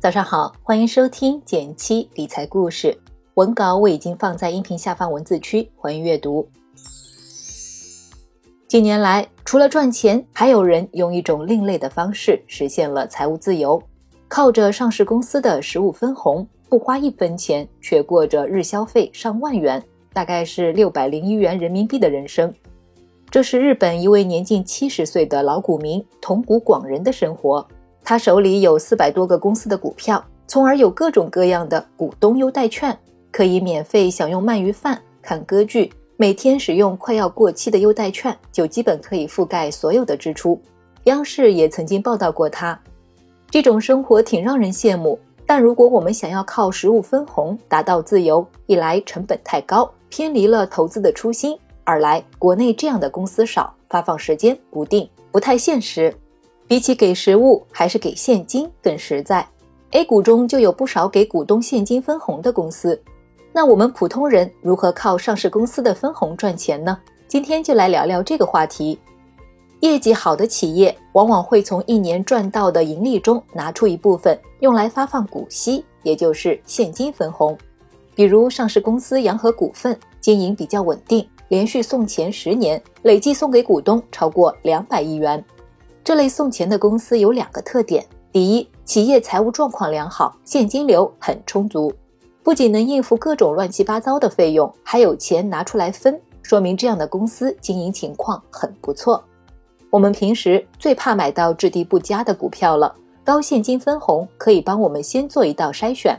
早上好，欢迎收听减七理财故事。文稿我已经放在音频下方文字区，欢迎阅读。近年来，除了赚钱，还有人用一种另类的方式实现了财务自由，靠着上市公司的实物分红，不花一分钱，却过着日消费上万元，大概是六百零一元人民币的人生。这是日本一位年近七十岁的老股民桐谷广人的生活。他手里有四百多个公司的股票，从而有各种各样的股东优待券，可以免费享用鳗鱼饭、看歌剧，每天使用快要过期的优待券，就基本可以覆盖所有的支出。央视也曾经报道过他这种生活，挺让人羡慕。但如果我们想要靠实物分红达到自由，一来成本太高，偏离了投资的初心；二来国内这样的公司少，发放时间不定，不太现实。比起给实物，还是给现金更实在。A 股中就有不少给股东现金分红的公司。那我们普通人如何靠上市公司的分红赚钱呢？今天就来聊聊这个话题。业绩好的企业往往会从一年赚到的盈利中拿出一部分用来发放股息，也就是现金分红。比如上市公司洋河股份经营比较稳定，连续送钱十年，累计送给股东超过两百亿元。这类送钱的公司有两个特点：第一，企业财务状况良好，现金流很充足，不仅能应付各种乱七八糟的费用，还有钱拿出来分，说明这样的公司经营情况很不错。我们平时最怕买到质地不佳的股票了，高现金分红可以帮我们先做一道筛选。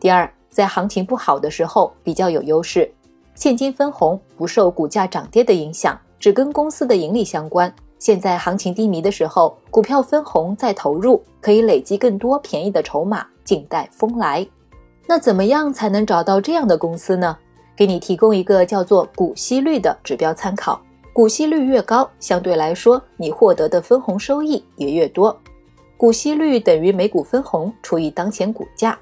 第二，在行情不好的时候比较有优势，现金分红不受股价涨跌的影响，只跟公司的盈利相关。现在行情低迷的时候，股票分红再投入，可以累积更多便宜的筹码，静待风来。那怎么样才能找到这样的公司呢？给你提供一个叫做股息率的指标参考。股息率越高，相对来说你获得的分红收益也越多。股息率等于每股分红除以当前股价。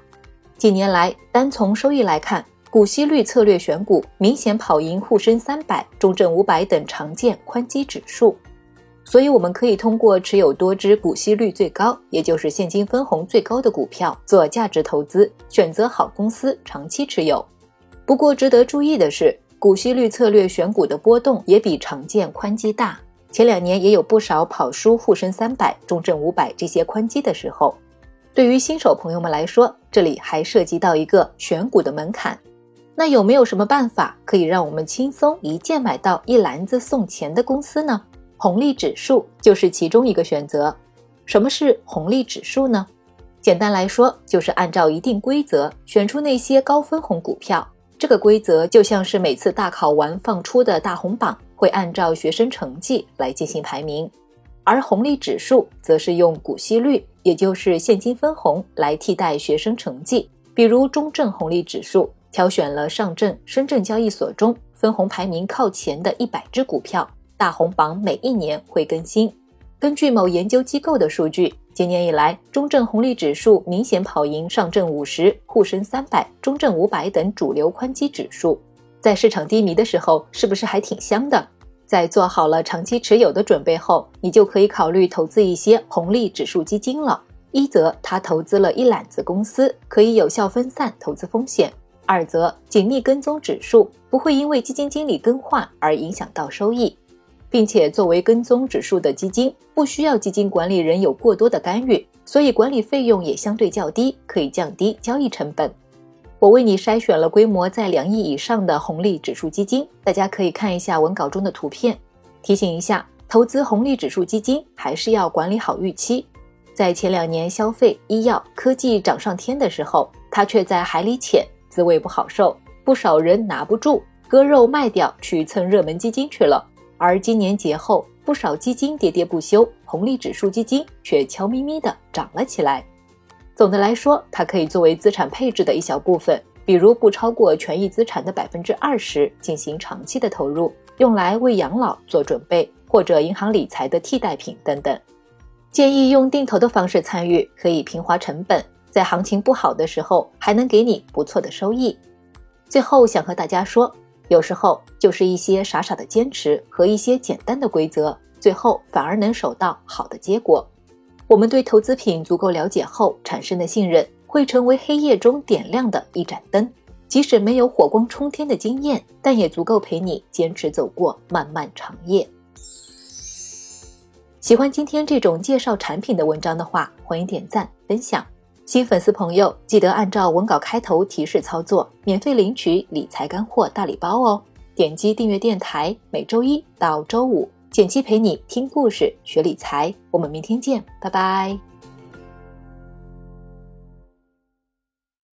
近年来，单从收益来看，股息率策略选股明显跑赢沪深三百、中证五百等常见宽基指数。所以，我们可以通过持有多只股息率最高，也就是现金分红最高的股票做价值投资，选择好公司长期持有。不过，值得注意的是，股息率策略选股的波动也比常见宽基大。前两年也有不少跑输沪深三百、中证五百这些宽基的时候。对于新手朋友们来说，这里还涉及到一个选股的门槛。那有没有什么办法可以让我们轻松一键买到一篮子送钱的公司呢？红利指数就是其中一个选择。什么是红利指数呢？简单来说，就是按照一定规则选出那些高分红股票。这个规则就像是每次大考完放出的大红榜，会按照学生成绩来进行排名。而红利指数则是用股息率，也就是现金分红来替代学生成绩。比如中证红利指数挑选了上证、深圳交易所中分红排名靠前的一百只股票。大红榜每一年会更新。根据某研究机构的数据，今年以来，中证红利指数明显跑赢上证五十、沪深三百、中证五百等主流宽基指数。在市场低迷的时候，是不是还挺香的？在做好了长期持有的准备后，你就可以考虑投资一些红利指数基金了。一则它投资了一揽子公司，可以有效分散投资风险；二则紧密跟踪指数，不会因为基金经理更换而影响到收益。并且作为跟踪指数的基金，不需要基金管理人有过多的干预，所以管理费用也相对较低，可以降低交易成本。我为你筛选了规模在两亿以上的红利指数基金，大家可以看一下文稿中的图片。提醒一下，投资红利指数基金还是要管理好预期。在前两年消费、医药、科技涨上天的时候，它却在海里潜，滋味不好受，不少人拿不住，割肉卖掉去蹭热门基金去了。而今年节后，不少基金喋喋不休，红利指数基金却悄咪咪的涨了起来。总的来说，它可以作为资产配置的一小部分，比如不超过权益资产的百分之二十进行长期的投入，用来为养老做准备，或者银行理财的替代品等等。建议用定投的方式参与，可以平滑成本，在行情不好的时候还能给你不错的收益。最后想和大家说。有时候就是一些傻傻的坚持和一些简单的规则，最后反而能守到好的结果。我们对投资品足够了解后产生的信任，会成为黑夜中点亮的一盏灯。即使没有火光冲天的经验，但也足够陪你坚持走过漫漫长夜。喜欢今天这种介绍产品的文章的话，欢迎点赞分享。新粉丝朋友记得按照文稿开头提示操作，免费领取理财干货大礼包哦！点击订阅电台，每周一到周五，简七陪你听故事学理财。我们明天见，拜拜。